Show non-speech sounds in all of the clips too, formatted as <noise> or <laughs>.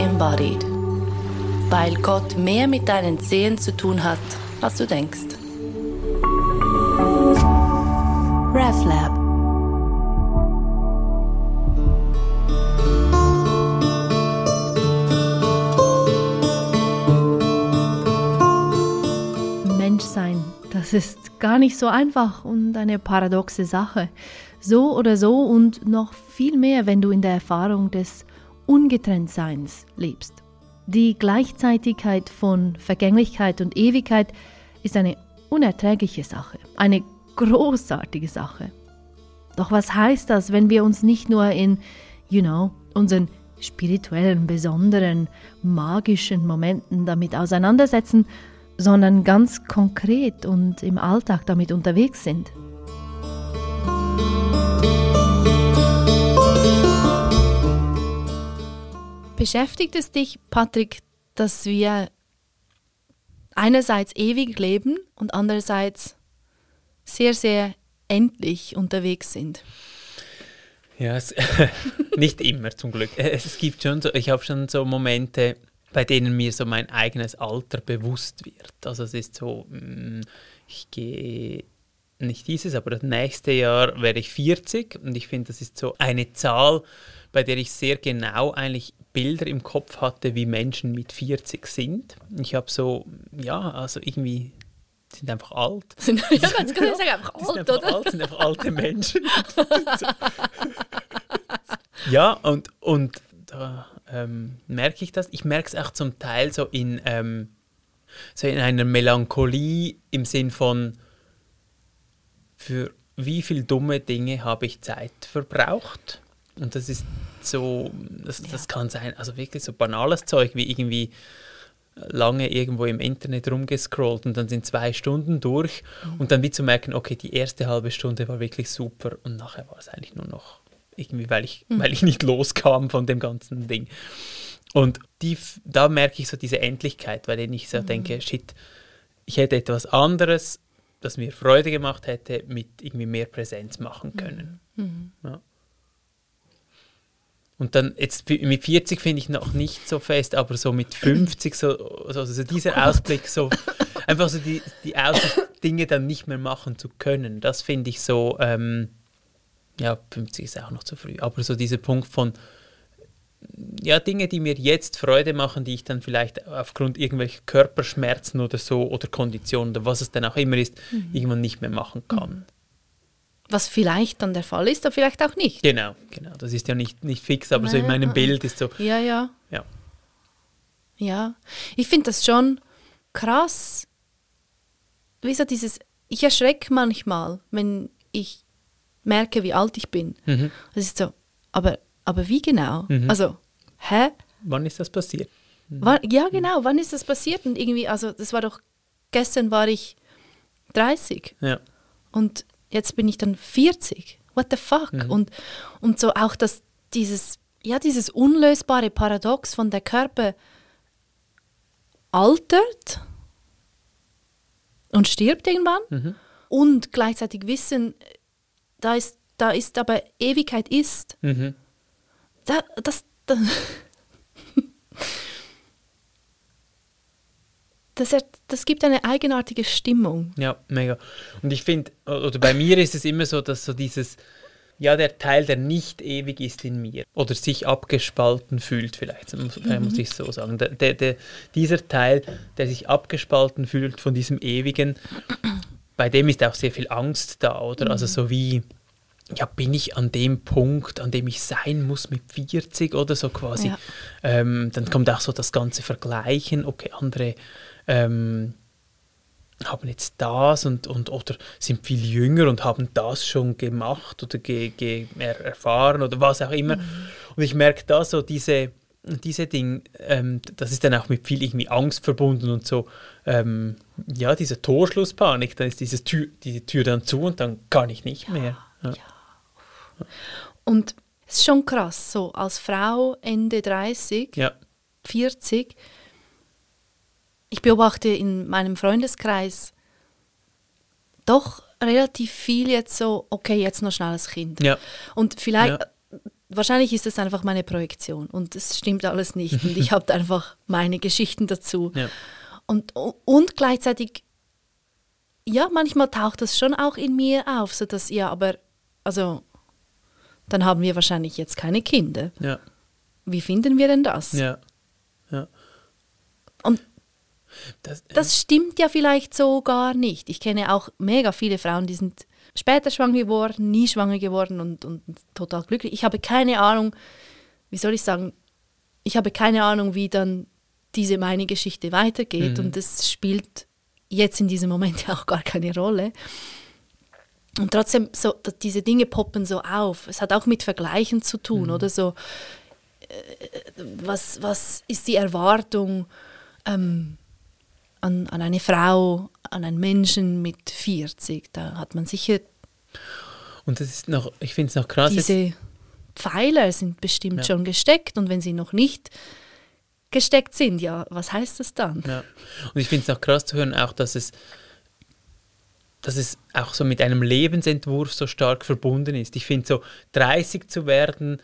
embodied. Weil Gott mehr mit deinen Zehen zu tun hat, als du denkst. RefLab Menschsein, das ist gar nicht so einfach und eine paradoxe Sache. So oder so und noch viel mehr, wenn du in der Erfahrung des Ungetrenntseins lebst. Die Gleichzeitigkeit von Vergänglichkeit und Ewigkeit ist eine unerträgliche Sache, eine großartige Sache. Doch was heißt das, wenn wir uns nicht nur in, you know, unseren spirituellen, besonderen, magischen Momenten damit auseinandersetzen, sondern ganz konkret und im Alltag damit unterwegs sind? Beschäftigt es dich, Patrick, dass wir einerseits ewig leben und andererseits sehr, sehr endlich unterwegs sind? Ja, es, <laughs> nicht immer zum Glück. Es gibt schon so, ich habe schon so Momente, bei denen mir so mein eigenes Alter bewusst wird. Also es ist so, mm, ich gehe nicht dieses, aber das nächste Jahr werde ich 40 und ich finde, das ist so eine Zahl, bei der ich sehr genau eigentlich Bilder im Kopf hatte, wie Menschen mit 40 sind. Ich habe so, ja, also irgendwie sind einfach alt. <laughs> Sind, ja, <laughs> ganz genau, sagen einfach alt, sind einfach oder? alt, sind einfach alte <laughs> Menschen. ja, und, und da ähm, merke ich das. Ich merke es auch zum Teil so in, ähm, so in einer Melancholie im Sinn von, für wie viele dumme Dinge habe ich Zeit verbraucht? Und das ist so, das, das kann sein, also wirklich so banales Zeug wie irgendwie lange irgendwo im Internet rumgescrollt und dann sind zwei Stunden durch Mhm. und dann wie zu merken, okay, die erste halbe Stunde war wirklich super und nachher war es eigentlich nur noch irgendwie, weil ich, Mhm. weil ich nicht loskam von dem ganzen Ding. Und die, da merke ich so diese Endlichkeit, weil ich so Mhm. denke, shit, ich hätte etwas anderes, das mir Freude gemacht hätte, mit irgendwie mehr Präsenz machen können. Mhm. Ja. Und dann jetzt mit 40 finde ich noch nicht so fest, aber so mit 50, so, also so dieser Ausblick, so einfach so die, die Aussicht, Dinge dann nicht mehr machen zu können, das finde ich so, ähm, ja, 50 ist auch noch zu früh, aber so dieser Punkt von, ja, Dinge, die mir jetzt Freude machen, die ich dann vielleicht aufgrund irgendwelcher Körperschmerzen oder so oder Konditionen oder was es dann auch immer ist, irgendwann nicht mehr machen kann. Was vielleicht dann der Fall ist, aber vielleicht auch nicht. Genau, genau. Das ist ja nicht, nicht fix, aber so in Nein, meinem Bild ist so, Ja, ja. ja. Ja, ich finde das schon krass. Wie so dieses, ich erschrecke manchmal, wenn ich merke, wie alt ich bin. Mhm. Es ist so, aber, aber wie genau? Mhm. Also, hä? Wann ist das passiert? Wann, ja, genau, wann ist das passiert? Und irgendwie, also das war doch, gestern war ich 30 Ja. und jetzt bin ich dann 40. What the fuck? Mhm. Und, und so auch das, dieses, ja, dieses unlösbare Paradox von der Körper altert und stirbt irgendwann Mhm. und gleichzeitig wissen, da ist, da ist aber Ewigkeit ist. Mhm. Da, das, da, das, das gibt eine eigenartige Stimmung. Ja, mega. Und ich finde, oder bei mir ist es immer so, dass so dieses, ja, der Teil, der nicht ewig ist in mir oder sich abgespalten fühlt, vielleicht, muss, muss ich es so sagen. Der, der, der, dieser Teil, der sich abgespalten fühlt von diesem Ewigen, bei dem ist auch sehr viel Angst da, oder? Also so wie, ja, bin ich an dem Punkt, an dem ich sein muss mit 40 oder so quasi. Ja. Ähm, dann kommt auch so das ganze Vergleichen, okay, andere ähm, haben jetzt das und, und oder sind viel jünger und haben das schon gemacht oder ge, ge, er, erfahren oder was auch immer. Und ich merke da so diese, diese Dinge, ähm, das ist dann auch mit viel irgendwie Angst verbunden und so, ähm, ja, diese Torschlusspanik, dann ist dieses Tür, diese Tür dann zu und dann kann ich nicht mehr. Ja. Und es ist schon krass, so als Frau Ende 30, ja. 40, ich beobachte in meinem Freundeskreis doch relativ viel jetzt so, okay, jetzt noch schnell das Kind. Ja. Und vielleicht, wahrscheinlich ist das einfach meine Projektion und es stimmt alles nicht und ich <laughs> habe einfach meine Geschichten dazu. Ja. Und, und gleichzeitig, ja, manchmal taucht das schon auch in mir auf, so dass, ja, aber, also, dann haben wir wahrscheinlich jetzt keine Kinder. Ja. Wie finden wir denn das? Ja. Ja. Und Das, das stimmt ja vielleicht so gar nicht. Ich kenne auch mega viele Frauen, die sind später schwanger geworden, nie schwanger geworden und, und total glücklich. Ich habe keine Ahnung, wie soll ich sagen, ich habe keine Ahnung, wie dann diese meine Geschichte weitergeht Mhm. und das spielt jetzt in diesem Moment ja <laughs> auch gar keine Rolle. Und trotzdem, so, diese Dinge poppen so auf. Es hat auch mit Vergleichen zu tun, Mhm. oder so. äh, Was, was ist die Erwartung ähm, an, an eine Frau, an einen Menschen mit 40? Da hat man sicher und das ist noch, ich finde es noch krass. diese Pfeiler sind bestimmt Ja. schon gesteckt und wenn sie noch nicht gesteckt sind, ja, was heißt das dann? Ja. Und ich finde es noch krass zu hören, auch dass es, dass es auch so mit einem Lebensentwurf so stark verbunden ist. Ich finde so 30 zu werden,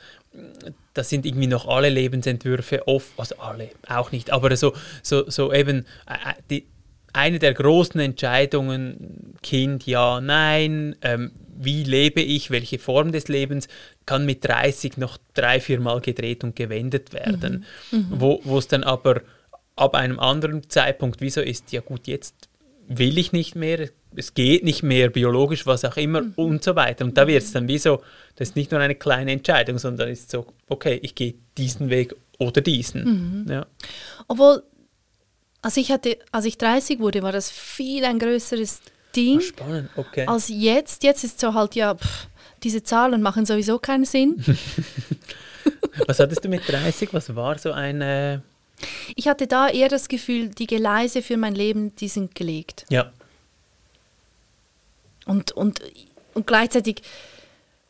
das sind irgendwie noch alle Lebensentwürfe oft, also alle, auch nicht, aber so, so, so eben äh, die, eine der großen Entscheidungen, Kind, ja, nein, ähm, wie lebe ich, welche Form des Lebens, kann mit 30 noch drei, viermal gedreht und gewendet werden. Wo wo es dann aber ab einem anderen Zeitpunkt wieso ist, ja gut, jetzt will ich nicht mehr, es geht nicht mehr, biologisch, was auch immer und so weiter. Und da wird es dann wie so, das ist nicht nur eine kleine Entscheidung, sondern ist so, okay, ich gehe diesen Weg oder diesen. Ja. Obwohl, als ich, hatte, als ich 30 wurde, war das viel ein größeres Ding Spannend, okay. als jetzt. Jetzt ist so halt, ja, pff, diese Zahlen machen sowieso keinen Sinn. <laughs> Was hattest du mit 30? Was war so ein, äh, Ich hatte da eher das Gefühl, die Geleise für mein Leben, die sind gelegt. ja, Und, und, und gleichzeitig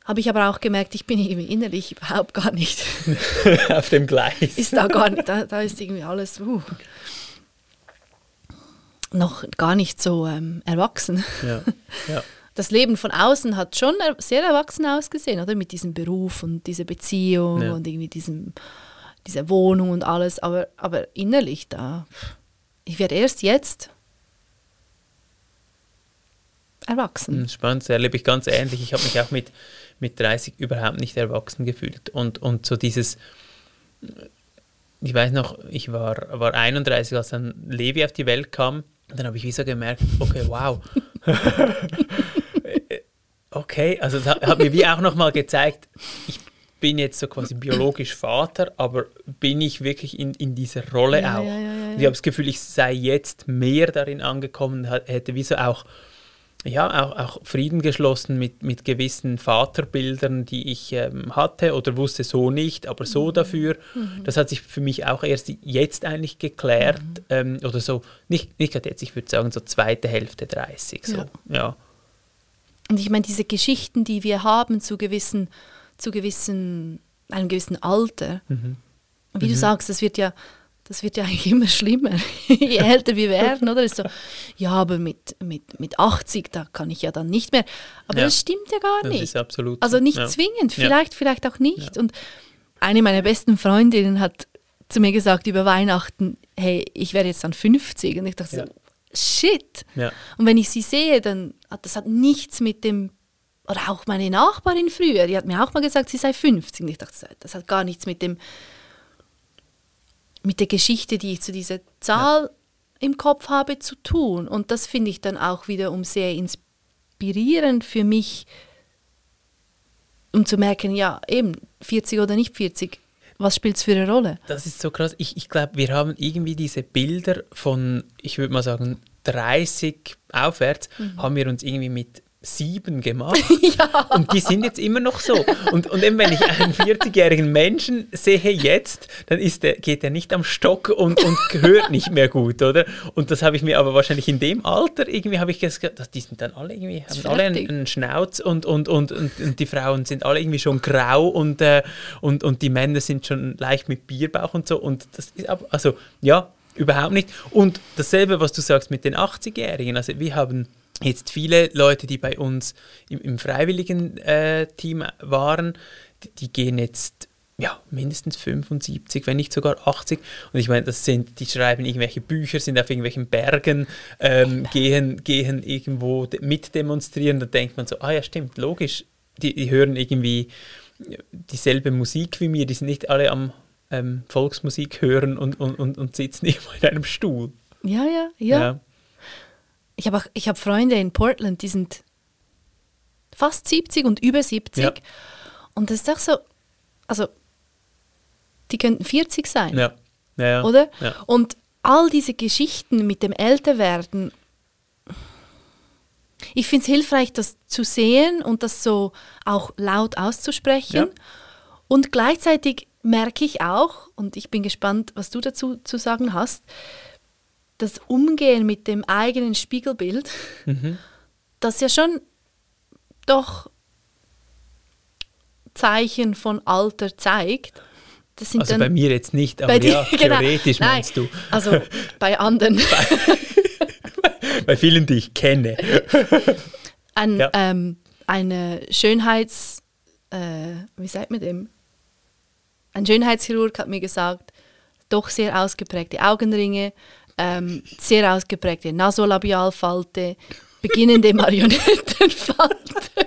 habe ich aber auch gemerkt, ich bin innerlich überhaupt gar nicht, <laughs> auf dem Gleis. ist da gar nicht, da, da ist irgendwie alles uh, noch gar nicht so ähm, erwachsen. Ja, ja. <laughs> Das Leben von außen hat schon sehr erwachsen ausgesehen, oder? Mit diesem Beruf und dieser Beziehung Ja. und irgendwie diesem, dieser Wohnung und alles. Aber, aber innerlich da, ich werde erst jetzt erwachsen. Hm, Spannend, das erlebe ich ganz ähnlich. Ich habe mich auch mit, mit 30 überhaupt nicht erwachsen gefühlt. Und, und so dieses, ich weiß noch, ich war, war 31, als dann Levi auf die Welt kam. Und dann habe ich wie so gemerkt, okay, wow. <laughs> okay, also es hat, hat mir wie auch nochmal gezeigt, ich bin jetzt so quasi biologisch Vater, aber bin ich wirklich in, in dieser Rolle Ja, auch? ja, ja, ich habe das Gefühl, ich sei jetzt mehr darin angekommen, hätte wie so auch ja, auch, auch Frieden geschlossen mit, mit gewissen Vaterbildern, die ich ähm, hatte oder wusste so nicht, aber so dafür. Das hat sich für mich auch erst jetzt eigentlich geklärt. Ähm, oder so, nicht, nicht gerade jetzt, ich würde sagen so zweite Hälfte 30. So. Ja. Ja. Und ich meine, diese Geschichten, die wir haben zu gewissen, zu gewissen, einem gewissen Alter, Mhm. wie du sagst, das wird ja, das wird ja eigentlich immer schlimmer, <laughs> je älter wir werden, oder? Ist so, ja, aber mit, mit, mit 80, da kann ich ja dann nicht mehr. Aber Ja. das stimmt ja gar Das nicht. ist absolut. Also nicht ja. zwingend, Ja. vielleicht, vielleicht auch nicht. Und eine meiner besten Freundinnen hat zu mir gesagt über Weihnachten, hey, ich werde jetzt dann 50. Und ich dachte so, shit. Und wenn ich sie sehe, dann hat das hat nichts mit dem, oder auch meine Nachbarin früher, die hat mir auch mal gesagt, sie sei 50. Und ich dachte, das hat gar nichts mit dem, mit der Geschichte, die ich zu dieser Zahl im Kopf habe, zu tun. Und das finde ich dann auch wiederum sehr inspirierend für mich, um zu merken, ja, eben, 40 oder nicht 40, was spielt es für eine Rolle? Das ist so krass. Ich, ich glaube, wir haben irgendwie diese Bilder von, ich würde mal sagen, 30 aufwärts, Mhm. haben wir uns irgendwie mit sieben gemacht. <laughs> Und die sind jetzt immer noch so. Und, und eben, wenn ich einen 40-jährigen Menschen sehe jetzt, dann ist der, geht er nicht am Stock und, und hört nicht mehr gut, oder? Und das habe ich mir aber wahrscheinlich in dem Alter irgendwie, habe ich gesagt, dass die sind dann alle irgendwie, haben alle einen, einen Schnauz und, und, und, und, und die Frauen sind alle irgendwie schon grau und, äh, und, und die Männer sind schon leicht mit Bierbauch und so. Und das ist aber, also ja, überhaupt nicht. Und dasselbe, was du sagst mit den 80-Jährigen. Also wir haben jetzt viele Leute, die bei uns im, im freiwilligen äh, Team waren, die, die gehen jetzt ja, mindestens 75, wenn nicht sogar 80. Und ich meine, das sind, die schreiben irgendwelche Bücher, sind auf irgendwelchen Bergen, ähm, <laughs> gehen, gehen irgendwo mitdemonstrieren. Da denkt man so, ah ja, stimmt, logisch, die, die hören irgendwie dieselbe Musik wie mir, die sind nicht alle am ähm, Volksmusik hören und, und, und, und sitzen <laughs> irgendwo in einem Stuhl. Ja, ja, ja. ja. Ich habe hab Freunde in Portland, die sind fast 70 und über 70. Ja. Und das ist auch so, also die könnten 40 sein. Ja. ja. Oder? Und all diese Geschichten mit dem Älterwerden, ich finde es hilfreich, das zu sehen und das so auch laut auszusprechen. Und gleichzeitig merke ich auch, und ich bin gespannt, was du dazu zu sagen hast, das Umgehen mit dem eigenen Spiegelbild, mhm. das ja schon doch Zeichen von Alter zeigt also bei mir jetzt nicht, aber ja, <laughs> genau. theoretisch Nein, meinst du. Also bei anderen. bei, <laughs> bei, vielen, die ich kenne. Ein, ja. ähm, eine Schönheits... Äh, wie sagt man dem? Ein Schönheitschirurg hat mir gesagt, doch sehr ausgeprägte Augenringe, ähm, sehr ausgeprägte Nasolabialfalte, beginnende <laughs> Marionettenfalte.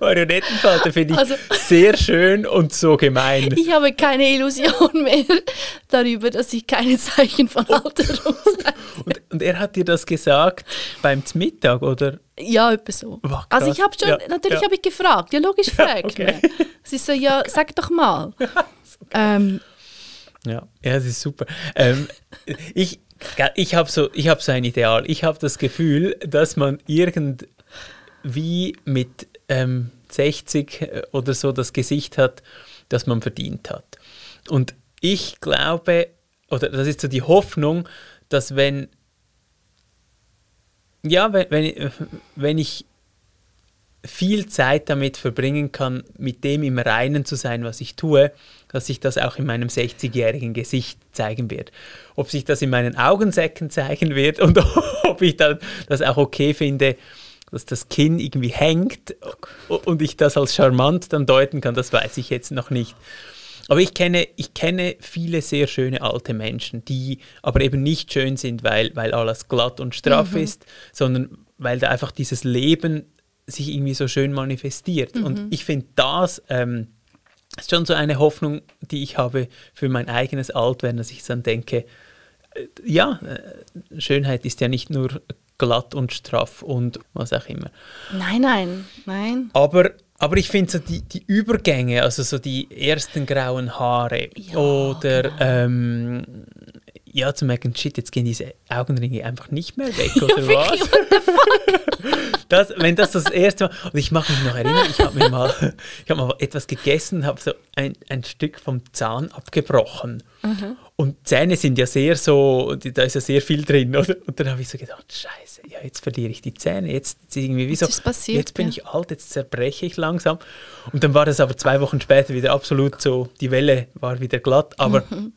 Marionettenfalter finde ich also, sehr schön und so gemein. Ich habe keine Illusion mehr darüber, dass ich keine Zeichen von Alterung zeige. Und, und, er hat dir das gesagt beim Mittag, oder? Ja, etwa so. Oh, also ich habe schon, ja, natürlich ja. habe ich gefragt. Ja, logisch fragt ja, okay. man. Ist so, ja, sag doch mal. <laughs> ähm, ja, ja, das ist super. Ähm, ich ich habe so, hab so ein Ideal. Ich habe das Gefühl, dass man irgendwie mit ähm, 60 äh, oder so das Gesicht hat, das man verdient hat. Und ich glaube, oder das ist so die Hoffnung, dass wenn, ja, wenn, wenn, wenn ich viel Zeit damit verbringen kann, mit dem im Reinen zu sein, was ich tue, dass sich das auch in meinem 60-jährigen Gesicht zeigen wird. Ob sich das in meinen Augensäcken zeigen wird und <laughs> ob ich dann das auch okay finde, dass das Kinn irgendwie hängt und ich das als charmant dann deuten kann, das weiß ich jetzt noch nicht. Aber ich kenne, ich kenne viele sehr schöne alte Menschen, die aber eben nicht schön sind, weil, weil alles glatt und straff mhm. ist, sondern weil da einfach dieses Leben sich irgendwie so schön manifestiert. Mhm. Und ich finde, das ähm, ist schon so eine Hoffnung, die ich habe für mein eigenes Altwerden, dass ich dann denke, äh, ja, äh, Schönheit ist ja nicht nur glatt und straff und was auch immer. Nein, nein, nein. Aber, aber ich finde so die, die Übergänge, also so die ersten grauen Haare ja, oder genau. ähm, ja, zu merken, shit, jetzt gehen diese Augenringe einfach nicht mehr weg, <laughs> oder ja, was? <laughs> das, wenn das das erste Mal, und ich mache mich noch erinnern, ich habe mir mal, ich habe mal etwas gegessen, habe so ein, ein Stück vom Zahn abgebrochen. Mhm. Und Zähne sind ja sehr so, da ist ja sehr viel drin, oder? Und dann habe ich so gedacht, scheiße, ja, jetzt verliere ich die Zähne, jetzt, jetzt irgendwie, wieso, passiert, jetzt bin ja. ich alt, jetzt zerbreche ich langsam. Und dann war das aber zwei Wochen später wieder absolut so, die Welle war wieder glatt, aber mhm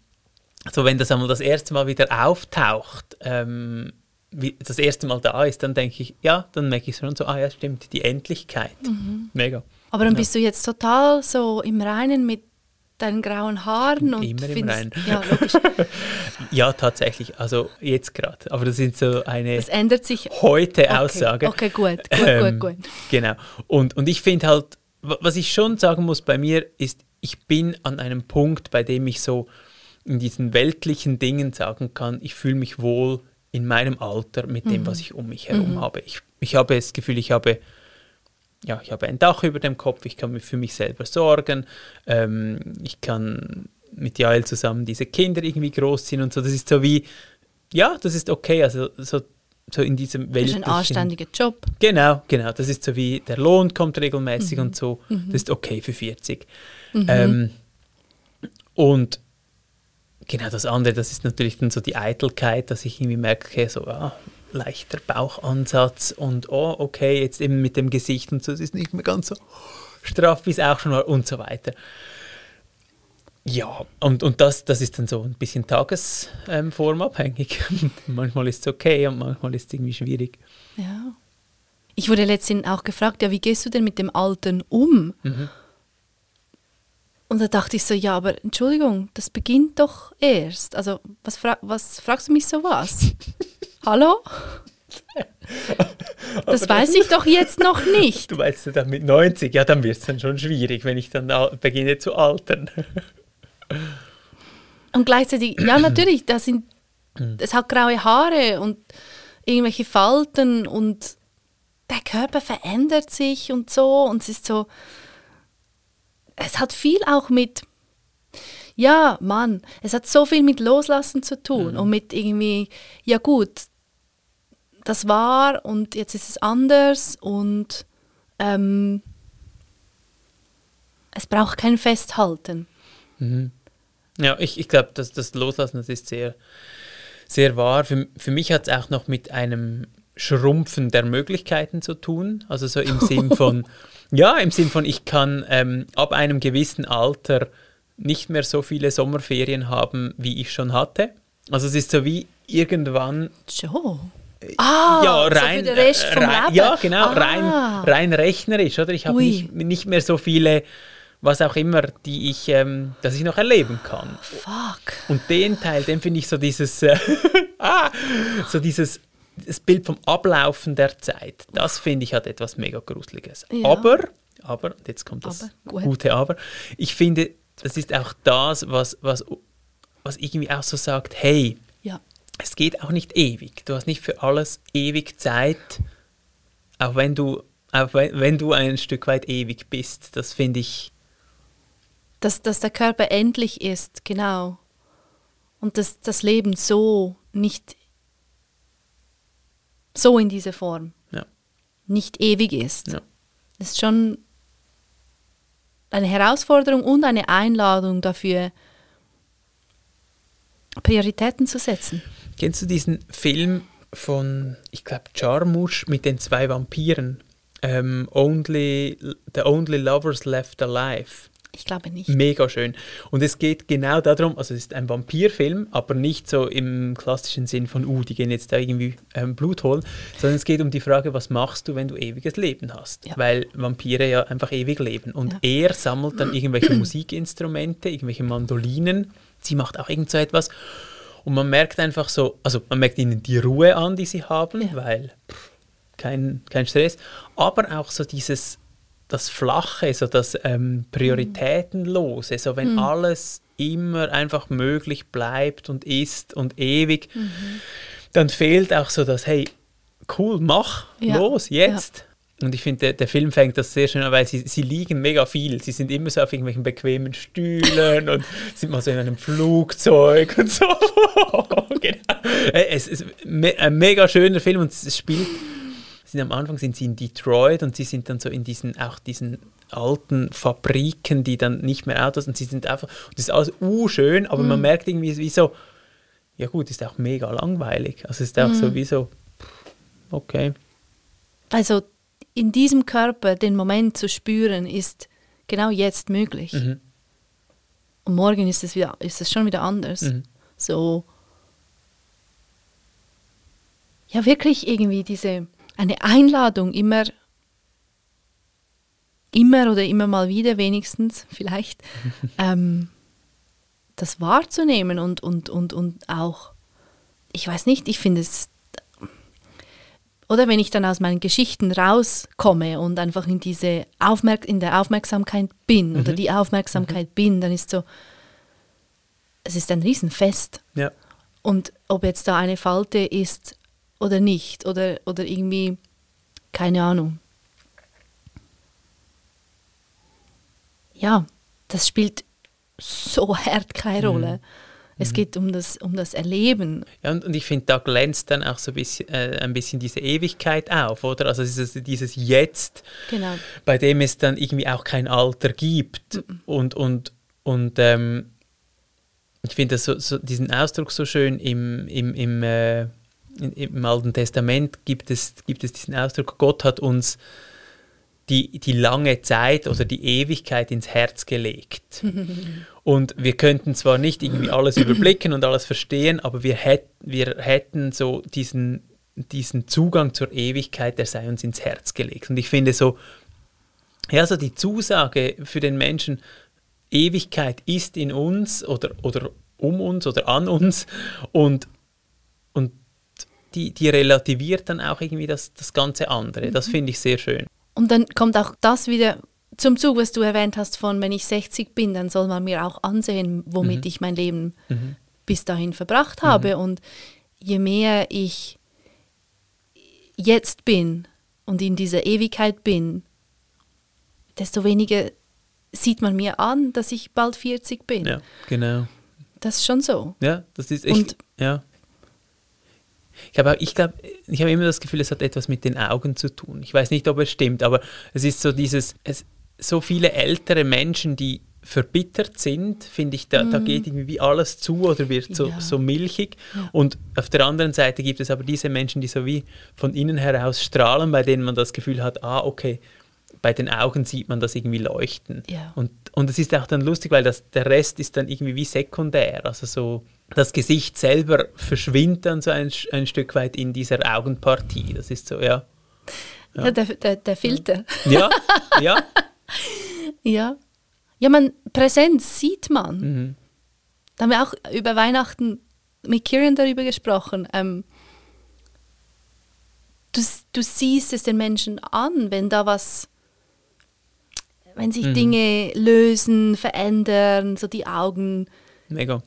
so wenn das einmal das erste Mal wieder auftaucht, ähm, wie das erste Mal da ist, dann denke ich, ja, dann merke ich schon so, ah ja, stimmt, die Endlichkeit. Mhm. Mega. Aber dann ja. bist du jetzt total so im Reinen mit deinen grauen Haaren und immer im Reinen. Ja, logisch. <laughs> ja, tatsächlich. Also jetzt gerade. Aber das ist so eine das ändert sich. heute okay. Aussage. Okay, gut, gut, ähm, gut, gut. Genau. Und, und ich finde halt, was ich schon sagen muss bei mir, ist, ich bin an einem Punkt, bei dem ich so in diesen weltlichen Dingen sagen kann, ich fühle mich wohl in meinem Alter mit dem, mhm. was ich um mich herum mhm. habe. Ich, ich habe das Gefühl, ich habe, ja, ich habe ein Dach über dem Kopf, ich kann für mich selber sorgen, ähm, ich kann mit Jael zusammen diese Kinder irgendwie großziehen und so. Das ist so wie, ja, das ist okay, also so, so in diesem weltlichen... Das ist ein anständiger Job. Genau, genau. Das ist so wie, der Lohn kommt regelmäßig mhm. und so. Mhm. Das ist okay für 40. Mhm. Ähm, und Genau, das andere, das ist natürlich dann so die Eitelkeit, dass ich irgendwie merke, so, ah, leichter Bauchansatz und oh, okay, jetzt eben mit dem Gesicht und so, es ist nicht mehr ganz so straff, wie es auch schon war und so weiter. Ja, und, und das, das ist dann so ein bisschen tagesformabhängig. Ähm, <laughs> manchmal ist es okay und manchmal ist es irgendwie schwierig. Ja. Ich wurde letztens auch gefragt, ja, wie gehst du denn mit dem Altern um? Mhm. Und da dachte ich so, ja, aber Entschuldigung, das beginnt doch erst. Also, was, fra was fragst du mich so was? <laughs> Hallo? Das weiß ich doch jetzt noch <laughs> nicht. Du weißt ja dann mit 90, ja, dann wird es dann schon schwierig, wenn ich dann beginne zu altern. <laughs> Und gleichzeitig, ja, natürlich, das sind, es hat graue Haare und irgendwelche Falten und der Körper verändert sich und so und es ist so, es hat viel auch mit, ja, Mann, es hat so viel mit Loslassen zu tun mhm. und mit irgendwie, ja gut, das war und jetzt ist es anders und ähm, es braucht kein Festhalten. Mhm. Ja, ich, ich glaube, dass das Loslassen, das ist sehr, sehr wahr. Für, für mich hat es auch noch mit einem Schrumpfen der Möglichkeiten zu tun. Also so im Sinn <laughs> von, ja, im Sinn von, ich kann ähm, ab einem gewissen Alter nicht mehr so viele Sommerferien haben, wie ich schon hatte. Also es ist so wie irgendwann. So. Ah, ja, rein, so für den Rest vom rein, Leben. Ja, genau, ah. rein, rein rechnerisch, oder? Ich habe nicht, nicht mehr so viele was auch immer, die ich, ähm, dass ich noch erleben kann. Fuck. Und den Teil, den finde ich so dieses, äh, <laughs> ah, so dieses das Bild vom Ablaufen der Zeit. Das finde ich hat etwas mega Gruseliges. Ja. Aber, aber, jetzt kommt das aber, gute Aber, ich finde, das ist auch das, was, was, was irgendwie auch so sagt, hey, ja. es geht auch nicht ewig. Du hast nicht für alles ewig Zeit, auch wenn du, auch wenn, wenn du ein Stück weit ewig bist. Das finde ich dass, dass der Körper endlich ist, genau. Und dass das Leben so nicht so in dieser Form ja. nicht ewig ist. Ja. Das ist schon eine Herausforderung und eine Einladung dafür, Prioritäten zu setzen. Kennst du diesen Film von, ich glaube, Jarmusch mit den zwei Vampiren? Um, ähm, only, the Only Lovers Left Alive. Ich glaube nicht. Mega schön. Und es geht genau darum, also es ist ein Vampirfilm, aber nicht so im klassischen Sinn von, uh, die gehen jetzt da irgendwie ähm, Blut holen, sondern es geht um die Frage, was machst du, wenn du ewiges Leben hast? Ja. Weil Vampire ja einfach ewig leben. Und ja. er sammelt dann irgendwelche <clears throat> Musikinstrumente, irgendwelche Mandolinen. Sie macht auch irgend so etwas. Und man merkt einfach so, also man merkt ihnen die Ruhe an, die sie haben, ja. weil pff, kein, kein Stress, aber auch so dieses das Flache, so das ähm, Prioritätenlose, so wenn mhm. alles immer einfach möglich bleibt und ist und ewig, mhm. dann fehlt auch so das, hey, cool, mach, ja. los, jetzt. Ja. Und ich finde, der, der, Film fängt das sehr schön an, weil sie, sie liegen mega viel. Sie sind immer so auf irgendwelchen bequemen Stühlen und <laughs> sind mal so in einem Flugzeug und so. <laughs> genau. Es ist ein mega schöner Film und es spielt sind am Anfang sind sie in Detroit und sie sind dann so in diesen auch diesen alten Fabriken, die dann nicht mehr Autos und sie sind einfach und das ist alles uh, schön, aber mm. man mhm. merkt irgendwie wie so ja gut, ist auch mega langweilig. Also ist auch mm. so mhm. wie so okay. Also in diesem Körper den Moment zu spüren ist genau jetzt möglich. Mhm. Und morgen ist es wieder ist es schon wieder anders. Mhm. So ja wirklich irgendwie diese eine Einladung, immer, immer oder immer mal wieder wenigstens vielleicht, <laughs> ähm, das wahrzunehmen und, und, und, und auch, ich weiß nicht, ich finde es, oder wenn ich dann aus meinen Geschichten rauskomme und einfach in diese Aufmerk in der Aufmerksamkeit bin mhm. oder die Aufmerksamkeit mhm. bin, dann ist so, es ist ein Riesenfest. Ja. Und ob jetzt da eine Falte ist oder nicht oder, oder irgendwie, keine Ahnung. Ja, das spielt so <laughs> hart keine mhm. Rolle. Mhm. Es mhm. geht um das, um das Erleben. Ja, und, und ich finde, da glänzt dann auch so ein bisschen, äh, ein bisschen diese Ewigkeit auf, oder? Also dieses, dieses Jetzt, genau. bei dem es dann irgendwie auch kein Alter gibt. Mhm. Und, und, und ähm, ich finde so, so diesen Ausdruck so schön im, im, im äh, im Alten Testament gibt es, gibt es diesen Ausdruck, Gott hat uns die, die lange Zeit oder die Ewigkeit ins Herz gelegt. <laughs> und wir könnten zwar nicht irgendwie alles überblicken und alles verstehen, aber wir, hätt, wir hätten so diesen, diesen Zugang zur Ewigkeit, der sei uns ins Herz gelegt. Und ich finde so, ja, so die Zusage für den Menschen, Ewigkeit ist in uns oder, oder um uns oder an uns und, und die, die relativiert dann auch irgendwie das, das ganze andere. Das finde ich sehr schön. Und dann kommt auch das wieder zum Zug, was du erwähnt hast von, wenn ich 60 bin, dann soll man mir auch ansehen, womit Mhm. ich mein Leben bis dahin verbracht habe. Und je mehr ich jetzt bin und in dieser Ewigkeit bin, desto weniger sieht man mir an, dass ich bald 40 bin. Ja, genau. Das ist schon so. Ja, das ist ich, Und- ja. Ich habe ich glaube, ich habe immer das Gefühl, es hat etwas mit den Augen zu tun. Ich weiß nicht, ob es stimmt, aber es ist so dieses, es, so viele ältere Menschen, die verbittert sind, finde ich, da, da geht irgendwie alles zu oder wird so, Mhm. Ja. so milchig. Und auf der anderen Seite gibt es aber diese Menschen, die so wie von innen heraus strahlen, bei denen man das Gefühl hat, ah, okay, bei den Augen sieht man das irgendwie leuchten. Ja. Und, und es ist auch dann lustig, weil das, der Rest ist dann irgendwie wie sekundär. Also so das Gesicht selber verschwindet dann so ein, ein Stück weit in dieser Augenpartie. Das ist so, ja. Ja. der, der, der Filter. Ja, ja. <laughs> Ja. Ja, man, Präsenz sieht man. Mhm. Da haben wir auch über Weihnachten mit Kieran darüber gesprochen. Ähm, du, du siehst es den Menschen an, wenn da was, wenn sich Mhm. Dinge lösen, verändern, so die Augen Mega.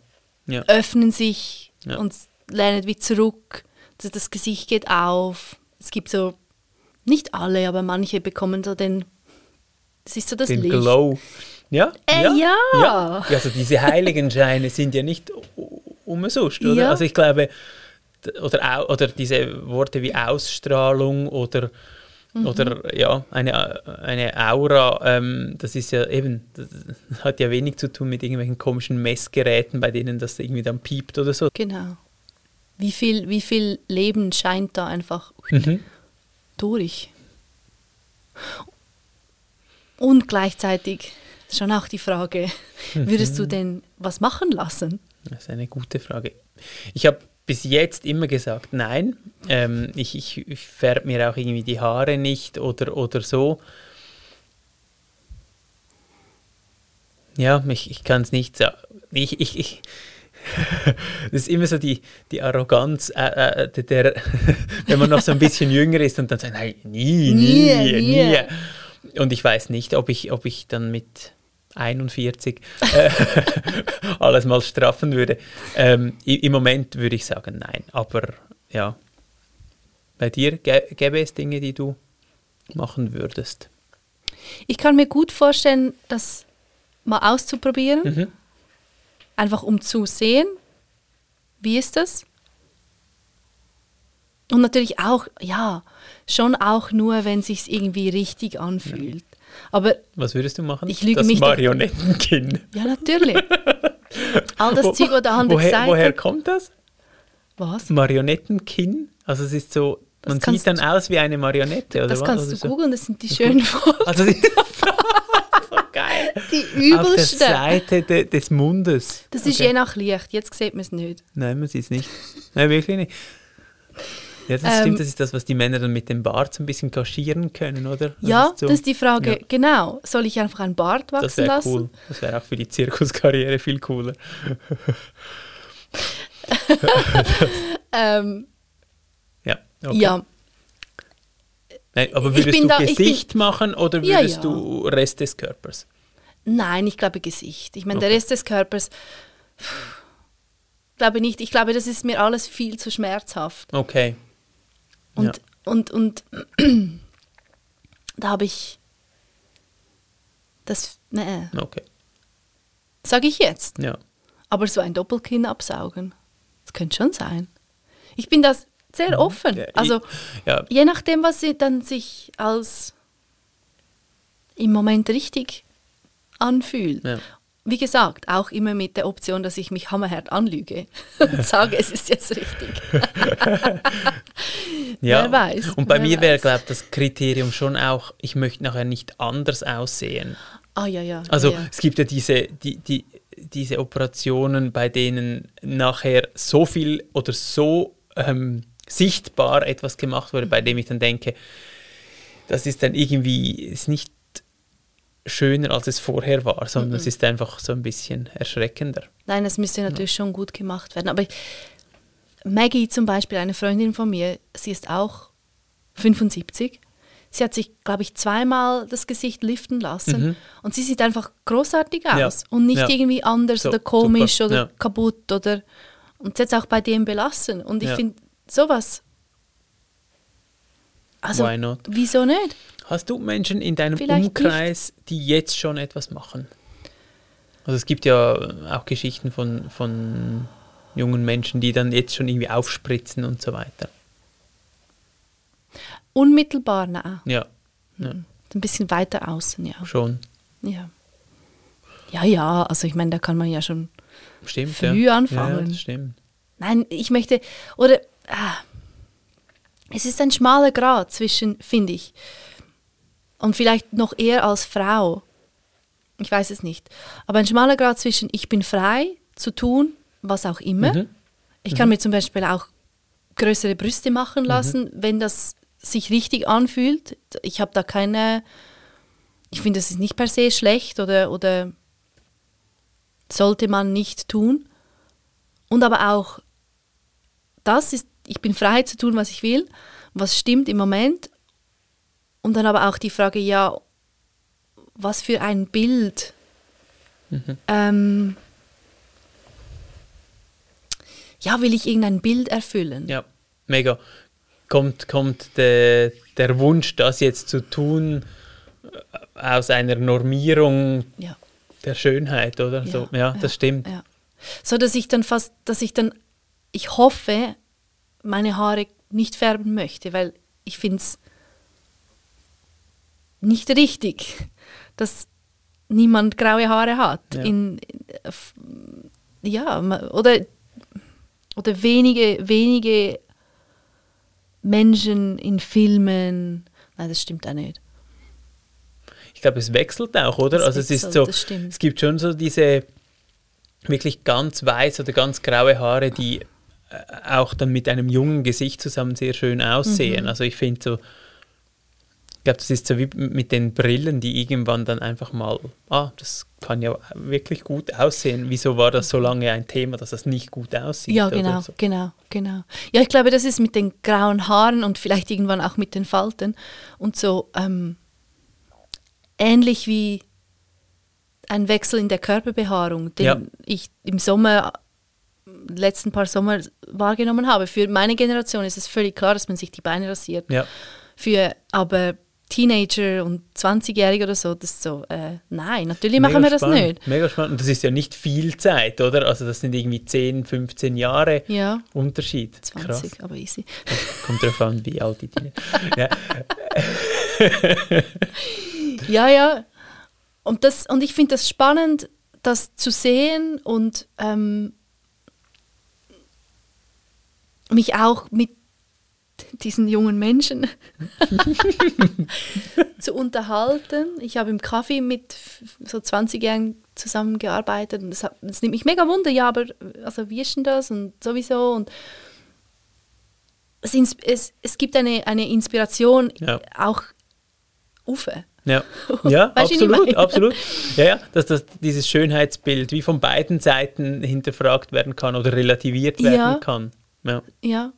Ja. öffnen sich Ja. und lernen wie zurück. Das, das Gesicht geht auf. Es gibt so, nicht alle, aber manche bekommen so den, das ist so das Den Licht. Glow. Ja? Äh, ja. ja. Ja, Also diese Heiligenscheine sind ja nicht umsonst, oder? Ja. Also ich glaube, oder, oder diese Worte wie Ausstrahlung oder, Mhm. oder ja, eine, eine Aura, ähm, das ist ja eben, das hat ja wenig zu tun mit irgendwelchen komischen Messgeräten, bei denen das irgendwie dann piept oder so. Genau. Wie viel, wie viel Leben scheint da einfach Mhm. durch? Und gleichzeitig schon auch die Frage, würdest Mhm. du denn was machen lassen? Das ist eine gute Frage. Ich habe bis jetzt immer gesagt, nein. Ähm, ich, ich, ich färbe mir auch irgendwie die Haare nicht oder, oder so. Ja, ich, ich kann es nicht sagen. Ich, ich, ich, <laughs> das ist immer so die, die Arroganz, äh, äh, der, <laughs> wenn man noch so ein bisschen <laughs> jünger ist und dann sagt, nein, nie, nie, Nie, nie. nie. Und ich weiß nicht, ob ich, ob ich dann mit 41 äh, <laughs> alles mal straffen würde. Ähm, Im Moment würde ich sagen, nein. Aber ja, bei dir gä- gäbe es Dinge, die du machen würdest. Ich kann mir gut vorstellen, das mal auszuprobieren, Mhm. einfach um zu sehen, wie ist das? Und natürlich auch, ja, schon auch nur, wenn sich irgendwie richtig anfühlt. Aber Was würdest du machen? Ich lüge das mich Marionettenkind. <laughs> ja, natürlich. All das Zeug, was da an der woher, Seite. woher kommt das? Was? Marionettenkinn? Also es ist so, Das man kannst sieht dann aus wie eine Marionette, oder Das was? kannst Oder du googeln, das sind die schönen Worte. Also die- <laughs> so geil. Die Auf der übelsten. Seite de, des Mundes. Das ist Okay. je nach Licht, jetzt sieht man es nicht. Nein, man sieht es nicht. Nein, wirklich nicht. Ja, das Ähm, stimmt, das ist das, was die Männer dann mit dem Bart so ein bisschen kaschieren können, oder? Das ja, ist so- das ist die Frage, Ja. genau. Soll ich einfach einen Bart Das wachsen lassen? cool. Das wäre auch für die Zirkuskarriere viel cooler. <laughs> Ähm, Ja, okay. Ja, Nein, aber Ich würdest du da- ich bin- Gesicht machen oder Ja, würdest ja. du Rest des Körpers? nein, ich glaube Gesicht. Ich meine, der Okay. Rest des Körpers, pff, glaube nicht. Ich glaube, das ist mir alles viel zu schmerzhaft. Okay. Und, Ja. und, und <clears throat> da habe ich das, nee, Okay. sage ich jetzt. Ja. Aber so ein Doppelkinn absaugen, das könnte schon sein. Ich bin das sehr offen. Mhm. Ja, ich- Also ja. je nachdem, was sie dann sich als im Moment richtig anfühlt. Ja. Wie gesagt, auch immer mit der Option, dass ich mich hammerhart anlüge <laughs> und sage, es ist jetzt richtig. <laughs> Ja. Wer weiß, Und bei mir wäre, glaube ich, das Kriterium schon auch, ich möchte nachher nicht anders aussehen. Ah ja, ja. Also ja. es gibt ja diese, die, die, diese Operationen, bei denen nachher so viel oder so ähm, sichtbar etwas gemacht wurde, bei dem ich dann denke, das ist dann irgendwie ist nicht schöner, als es vorher war, sondern es ist einfach so ein bisschen erschreckender. Nein, das müsste natürlich schon gut gemacht werden. Aber Maggie zum Beispiel, eine Freundin von mir, sie ist auch 75. Sie hat sich, glaube ich, zweimal das Gesicht liften lassen und sie sieht einfach großartig Ja. aus und nicht Ja. irgendwie anders So, oder komisch super. oder Ja. kaputt oder und sie hat es auch bei dem belassen. Und ich Ja. finde sowas. Also, Why not? wieso nicht? Hast du Menschen in deinem Vielleicht Umkreis, die jetzt schon etwas machen? Also es gibt ja auch Geschichten von, von jungen Menschen, die dann jetzt schon irgendwie aufspritzen und so weiter. Unmittelbar, nein. Ja, ja Ein bisschen weiter außen, ja. schon. Ja, ja, ja also ich meine, da kann man ja schon. Stimmt. Früh ja. anfangen. Ja, das stimmt. Nein, ich möchte. Oder. Ah, es ist ein schmaler Grad zwischen, finde ich. Und vielleicht noch eher als Frau. Ich weiß es nicht. Aber ein schmaler Grad zwischen, ich bin frei zu tun, was auch immer. Mhm. Ich kann mir zum Beispiel auch größere Brüste machen lassen, wenn das sich richtig anfühlt. Ich habe da keine. Ich finde, das ist nicht per se schlecht oder, oder sollte man nicht tun. Und aber auch, das ist, ich bin frei zu tun, was ich will, was stimmt im Moment. Und dann aber auch die Frage, ja, was für ein Bild ähm, ja, will ich irgendein Bild erfüllen? Ja, mega. Kommt, kommt der, der Wunsch, das jetzt zu tun, äh, aus einer Normierung Ja. der Schönheit, oder? so, ja, das stimmt. Ja. So, dass ich dann fast, dass ich dann, ich hoffe, meine Haare nicht färben möchte, weil ich finde es nicht richtig, dass niemand graue Haare hat. Ja. In, ja, oder, oder wenige, wenige Menschen in Filmen. Nein, das stimmt auch nicht. Ich glaube, es wechselt auch, oder? Es also es ist so, das stimmt. es gibt schon so diese wirklich ganz weiß oder ganz graue Haare, die äh, auch dann mit einem jungen Gesicht zusammen sehr schön aussehen. Mhm. Also ich finde so, glaube, das ist so wie mit den Brillen, die irgendwann dann einfach mal, ah, das kann ja wirklich gut aussehen. Wieso war das so lange ein Thema, dass das nicht gut aussieht? Ja, genau, so? genau, genau. Ja, ich glaube, das ist mit den grauen Haaren und vielleicht irgendwann auch mit den Falten und so ähm, ähnlich wie ein Wechsel in der Körperbehaarung, den Ja. ich im Sommer, letzten paar Sommer wahrgenommen habe. Für meine Generation ist es völlig klar, dass man sich die Beine rasiert. Ja, Für aber Teenager und 20-Jährige oder so, das ist so, äh, nein, natürlich mega machen wir das spannend, nicht. Mega spannend. Und das ist ja nicht viel Zeit, oder? Also das sind irgendwie 10, 15 Jahre Ja, Unterschied. 20, Krass. aber easy. <laughs> Kommt drauf an, wie alt die sind. Ja, <laughs> Ja, ja. Und, das, und ich finde das spannend, das zu sehen und ähm, mich auch mit diesen jungen Menschen <laughs> zu unterhalten. Ich habe im Kaffee mit so 20-Jährigen zusammengearbeitet und das, hat, das nimmt mich mega wunder, ja, aber also wie ist denn das und sowieso und es, es, es gibt eine, eine Inspiration Ja. auch Ufe. ja, <laughs> ja Weißt absolut, absolut. Ja, ja, dass das, dieses Schönheitsbild wie von beiden Seiten hinterfragt werden kann oder relativiert werden Ja. kann. Ja, Ja.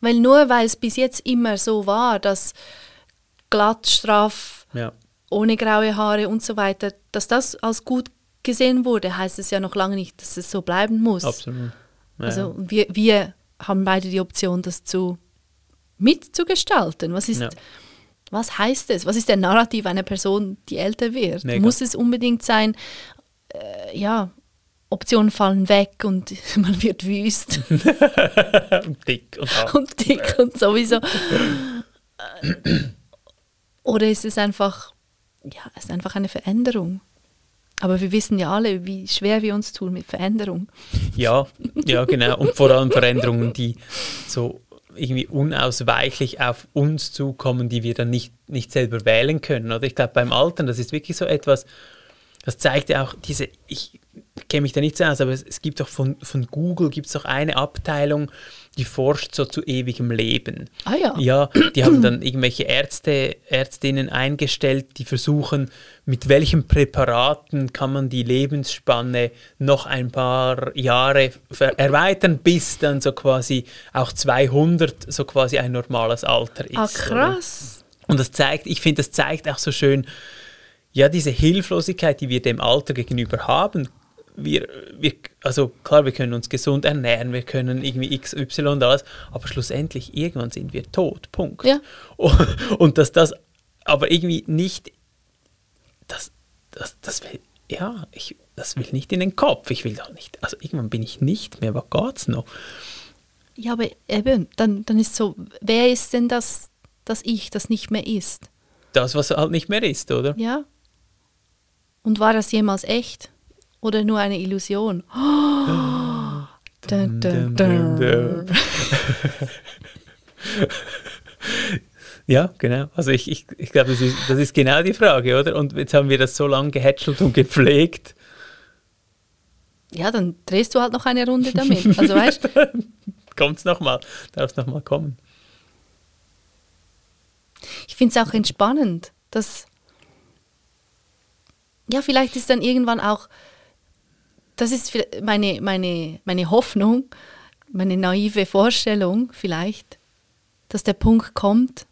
Weil nur weil es bis jetzt immer so war, dass glatt, straff, ja, ohne graue Haare und so weiter, dass das als gut gesehen wurde, heißt es ja noch lange nicht, dass es so bleiben muss. absolut. Ja, Also wir, wir haben beide die Option, das zu mitzugestalten. Was ist, Ja. was heißt es? Was ist der Narrativ einer Person, die älter wird? Mega. Muss es unbedingt sein, äh, ja, Optionen fallen weg und <laughs> man wird wüst und <laughs> dick und hart. und dick und sowieso. Oder ist es einfach, ja, es ist einfach eine Veränderung. Aber wir wissen ja alle, wie schwer wir uns tun mit Veränderung. Ja, ja, genau. Und vor allem Veränderungen, die so irgendwie unausweichlich auf uns zukommen, die wir dann nicht, nicht selber wählen können. Oder ich glaube, beim Altern, das ist wirklich so etwas, das zeigt ja auch diese, ich kenne mich da nicht so aus, aber es, es gibt doch von, von Google gibt es doch eine Abteilung, die forscht so zu ewigem Leben. Ah ja. Ja, die haben dann irgendwelche Ärzte, Ärztinnen eingestellt, die versuchen, mit welchen Präparaten kann man die Lebensspanne noch ein paar Jahre erweitern, bis dann so quasi auch 200 so quasi ein normales Alter ist. Ah, krass. Oder? Und das zeigt, ich finde, das zeigt auch so schön, ja, diese Hilflosigkeit, die wir dem Alter gegenüber haben, wir, wir, also klar, wir können uns gesund ernähren, wir können irgendwie X, Y und alles, aber schlussendlich irgendwann sind wir tot. Punkt. Ja. <laughs> Und, dass das aber irgendwie nicht, das, das, das will, ja, ich, das will nicht in den Kopf. Ich will doch nicht, also irgendwann bin ich nicht mehr, was geht's noch? Ja, aber eben, dann, dann ist so, wer ist denn das, das Ich, das nicht mehr ist? Das, was halt nicht mehr ist, oder? Ja. Und war das jemals echt? Oder nur eine Illusion? <gasps> Oh. dun, dun, dun. ja, genau. Also ich, ich, ich glaube, das ist, das ist genau die Frage, oder? Und jetzt haben wir das so lange gehätschelt und gepflegt. Ja, dann drehst du halt noch eine Runde damit. Also <laughs> weißt Kommt's nochmal, darf es nochmal kommen. Ich finde es auch entspannend, dass ja, vielleicht ist dann irgendwann auch das ist meine, meine, meine Hoffnung, meine naive Vorstellung vielleicht, dass der Punkt kommt.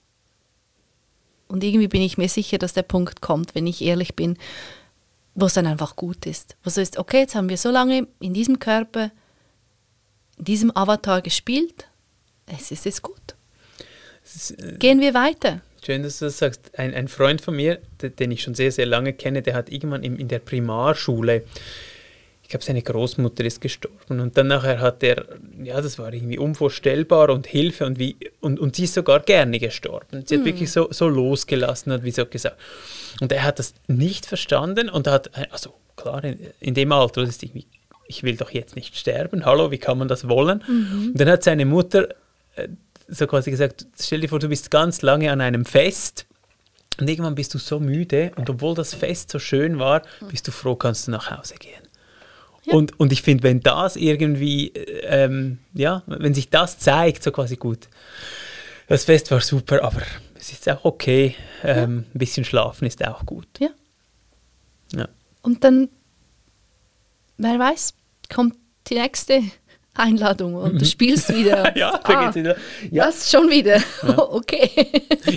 Und irgendwie bin ich mir sicher, dass der Punkt kommt, wenn ich ehrlich bin, wo es dann einfach gut ist. Wo so ist, okay, jetzt haben wir so lange in diesem Körper, in diesem Avatar gespielt, es ist jetzt gut. Äh, Gehen wir weiter. Schön, dass du das sagst. Ein, ein Freund von mir, den ich schon sehr, sehr lange kenne, der hat irgendwann in, in der Primarschule ich glaube, seine Großmutter ist gestorben. Und dann nachher hat er, ja, das war irgendwie unvorstellbar und Hilfe und wie, und, und sie ist sogar gerne gestorben. Sie hat mhm. wirklich so, so losgelassen, hat wie so gesagt. Und er hat das nicht verstanden und hat, also klar, in, in dem Alter, das ist irgendwie, ich will doch jetzt nicht sterben, hallo, wie kann man das wollen? Mhm. Und dann hat seine Mutter äh, so quasi gesagt, stell dir vor, du bist ganz lange an einem Fest und irgendwann bist du so müde und obwohl das Fest so schön war, bist du froh, kannst du nach Hause gehen. Und, und ich finde, wenn das irgendwie, ähm, ja, wenn sich das zeigt, so quasi gut, das Fest war super, aber es ist auch okay, ähm, ja. ein bisschen schlafen ist auch gut. Ja. ja. Und dann, wer weiß, kommt die nächste Einladung und du mhm. spielst wieder. <laughs> ja, ah, wieder. Ja. Was, schon wieder? Ja. <laughs> okay.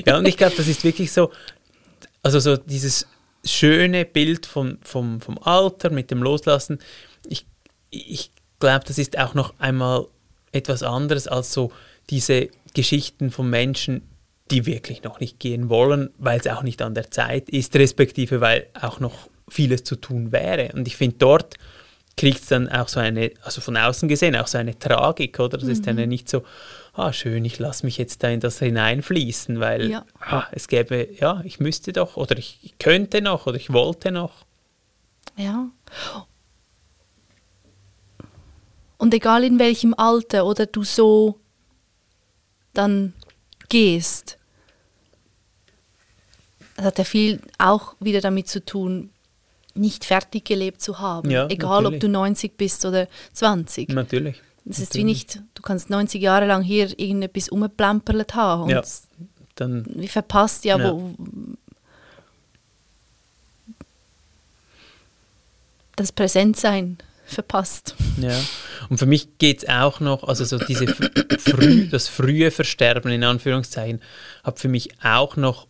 ja, und ich glaube, das ist wirklich so, also so dieses schöne Bild vom, vom, vom Alter mit dem Loslassen, ich, glaube, das ist auch noch einmal etwas anderes als so diese Geschichten von Menschen, die wirklich noch nicht gehen wollen, weil es auch nicht an der Zeit ist, respektive weil auch noch vieles zu tun wäre. Und ich finde, dort kriegt es dann auch so eine, also von außen gesehen, auch so eine Tragik, oder? Das mhm. ist dann ja nicht so, ah, schön, ich lasse mich jetzt da in das hineinfließen, weil ja. ah, es gäbe, ja, ich müsste doch, oder ich könnte noch, oder ich wollte noch. Ja. Und egal in welchem Alter oder du so dann gehst, das hat ja viel auch wieder damit zu tun, nicht fertig gelebt zu haben. Ja, egal natürlich. ob du 90 bist oder 20. Natürlich. Das ist wie nicht, du kannst 90 Jahre lang hier irgendetwas umgeplampert haben. Und ja, dann. Wie verpasst ja, ja. Wo, das Präsentsein verpasst. Ja. Und für mich geht es auch noch, also so diese früh, das frühe Versterben in Anführungszeichen, hat für mich auch noch,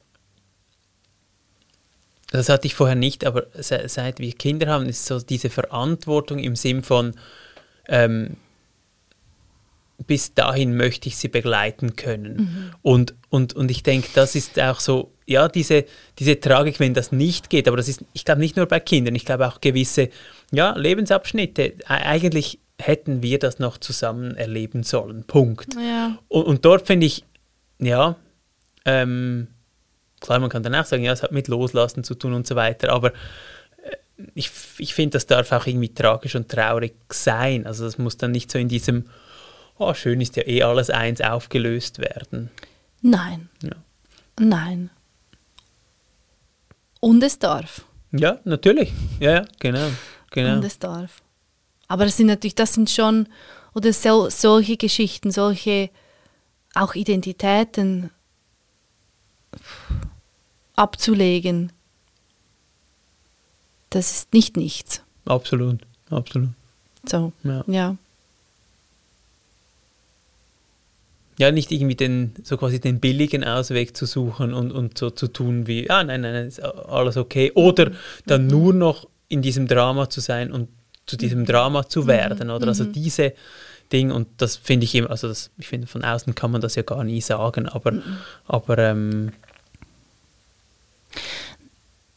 das hatte ich vorher nicht, aber seit wir Kinder haben, ist so diese Verantwortung im Sinn von, ähm, bis dahin möchte ich sie begleiten können. Mhm. Und, und, und ich denke, das ist auch so, ja, diese, diese Tragik, wenn das nicht geht, aber das ist, ich glaube, nicht nur bei Kindern, ich glaube auch gewisse ja, Lebensabschnitte. Eigentlich hätten wir das noch zusammen erleben sollen. Punkt. Ja. Und, und, dort finde ich, ja, ähm, klar, man kann dann auch sagen, ja, es hat mit Loslassen zu tun und so weiter, aber äh, ich, ich finde, das darf auch irgendwie tragisch und traurig sein. Also das muss dann nicht so in diesem, oh, schön ist ja eh alles eins aufgelöst werden. Nein. Ja. Nein. Und es darf. Ja, natürlich. Ja, ja, genau. genau. Und es darf. Aber das sind natürlich, das sind schon, oder so, solche Geschichten, solche auch Identitäten abzulegen, das ist nicht nichts. Absolut, absolut. So, Ja. ja. Ja, nicht irgendwie den, so quasi den billigen Ausweg zu suchen und, und so zu tun wie, ah, nein, nein, nein, ist alles okay. Oder dann nur noch in diesem Drama zu sein und zu diesem Drama zu werden, oder? Also diese Ding, und das finde ich immer, also das, ich finde, von außen kann man das ja gar nie sagen, aber, aber ähm,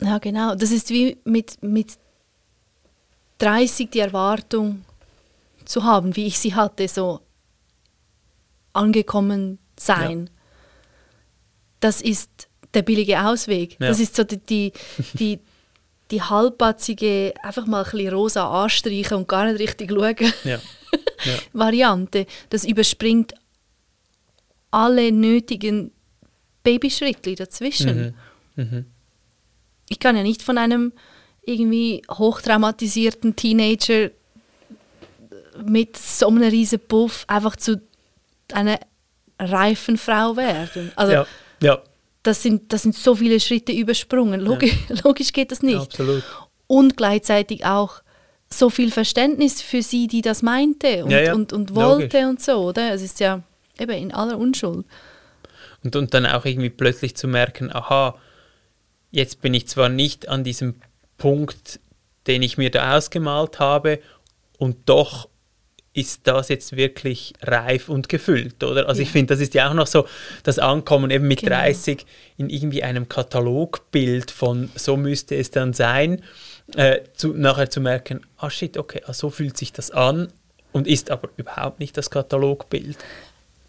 Ja, genau. Das ist wie mit, mit 30 die Erwartung zu haben, wie ich sie hatte, so angekommen sein. Das ist der billige Ausweg. Ja. Das ist so die, die, die, die halbbatzige, einfach mal ein bisschen rosa anstreichen und gar nicht richtig schauen. ja. ja. <laughs> Variante. Das überspringt alle nötigen Babyschritte dazwischen. Mhm. Mhm. Ich kann ja nicht von einem irgendwie hochtraumatisierten Teenager mit so einem riesen Puff einfach zu einer reifen Frau werden. Also ja, ja, das, sind, das sind so viele Schritte übersprungen. Logisch, <laughs> logisch geht das nicht. absolut. Und gleichzeitig auch so viel Verständnis für sie, die das meinte und, Ja, ja, und, und wollte logisch. und so, oder? Es ist ja eben in aller Unschuld. Und, und dann auch irgendwie plötzlich zu merken, aha, jetzt bin ich zwar nicht an diesem Punkt, den ich mir da ausgemalt habe, und doch ist das jetzt wirklich reif und gefüllt, oder? Also ich Ja. finde, das ist ja auch noch so das Ankommen eben mit Genau. 30 in irgendwie einem Katalogbild von so müsste es dann sein, äh, zu, nachher zu merken, ah shit, okay, ah, so fühlt sich das an und ist aber überhaupt nicht das Katalogbild.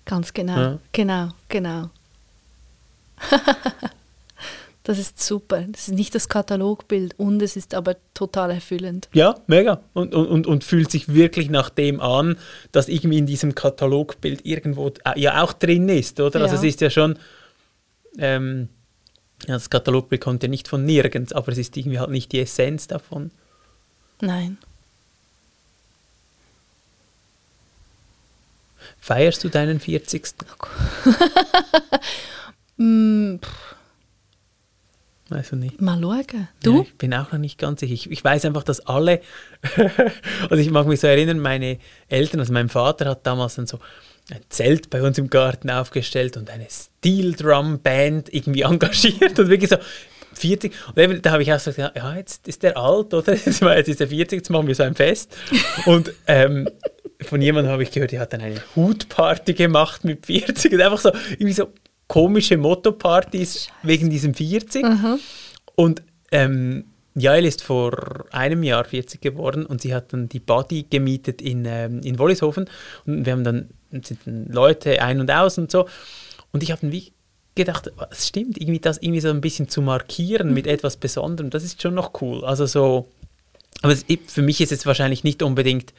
Ganz genau. Ja. Genau, genau. <laughs> das ist super. Das ist nicht das Katalogbild und es ist aber total erfüllend. Ja, mega. Und, und, und, fühlt sich wirklich nach dem an, dass irgendwie in diesem Katalogbild irgendwo äh, ja auch drin ist, oder? Also Ja. es ist ja schon, ähm, das Katalogbild kommt ja nicht von nirgends, aber es ist irgendwie halt nicht die Essenz davon. Nein. Feierst du deinen 40. <laughs> Mm, pff, Weiß ich nicht. mal schauen. Ja, Du? ich bin auch noch nicht ganz sicher. Ich, ich weiß einfach, dass alle, <laughs> also ich mag mich so erinnern, meine Eltern, also mein Vater hat damals dann so ein Zelt bei uns im Garten aufgestellt und eine Steel Drum Band irgendwie <laughs> engagiert und wirklich so 40. Und eben, da habe ich auch so gesagt, ja, jetzt ist der alt, oder? <laughs> Jetzt ist er 40, jetzt machen wir so ein Fest. Und ähm, von jemandem habe ich gehört, der hat dann eine Hutparty gemacht mit 40 und einfach so irgendwie so komische Motto-Partys wegen diesem 40. Und ähm, Jael ist vor einem Jahr 40 geworden und sie hat dann die Body gemietet in, ähm, in Wollishofen. Und wir haben dann sind dann Leute ein und aus und so. Und ich habe dann wie gedacht, es stimmt, irgendwie das irgendwie so ein bisschen zu markieren mit etwas Besonderem, das ist schon noch cool. Also so, aber es, für mich ist es wahrscheinlich nicht unbedingt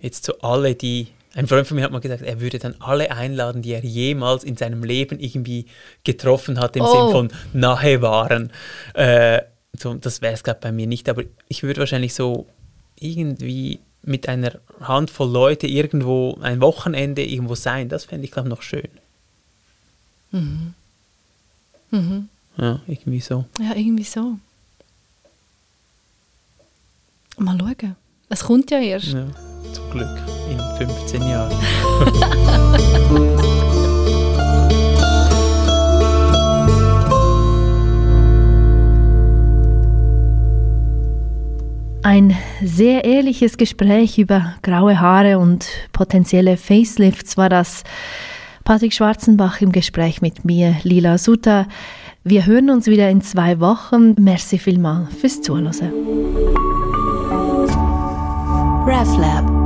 jetzt so alle, die ein Freund von mir hat mal gesagt, er würde dann alle einladen, die er jemals in seinem Leben irgendwie getroffen hat, im Oh. Sinn von nahe waren. Äh, so, das wäre es, glaube bei mir nicht, aber ich würde wahrscheinlich so irgendwie mit einer Handvoll Leute irgendwo ein Wochenende irgendwo sein, das fände ich, glaube noch schön. Mhm. Ja, irgendwie so. Ja, irgendwie so. Mal schauen. Es kommt ja erst. Ja, zum Glück in 15 Jahren. <laughs> Ein sehr ehrliches Gespräch über graue Haare und potenzielle Facelifts war das. Patrick Schwarzenbach im Gespräch mit mir, Lila Suter. Wir hören uns wieder in zwei Wochen. Merci vielmal fürs Zuhören. RefLab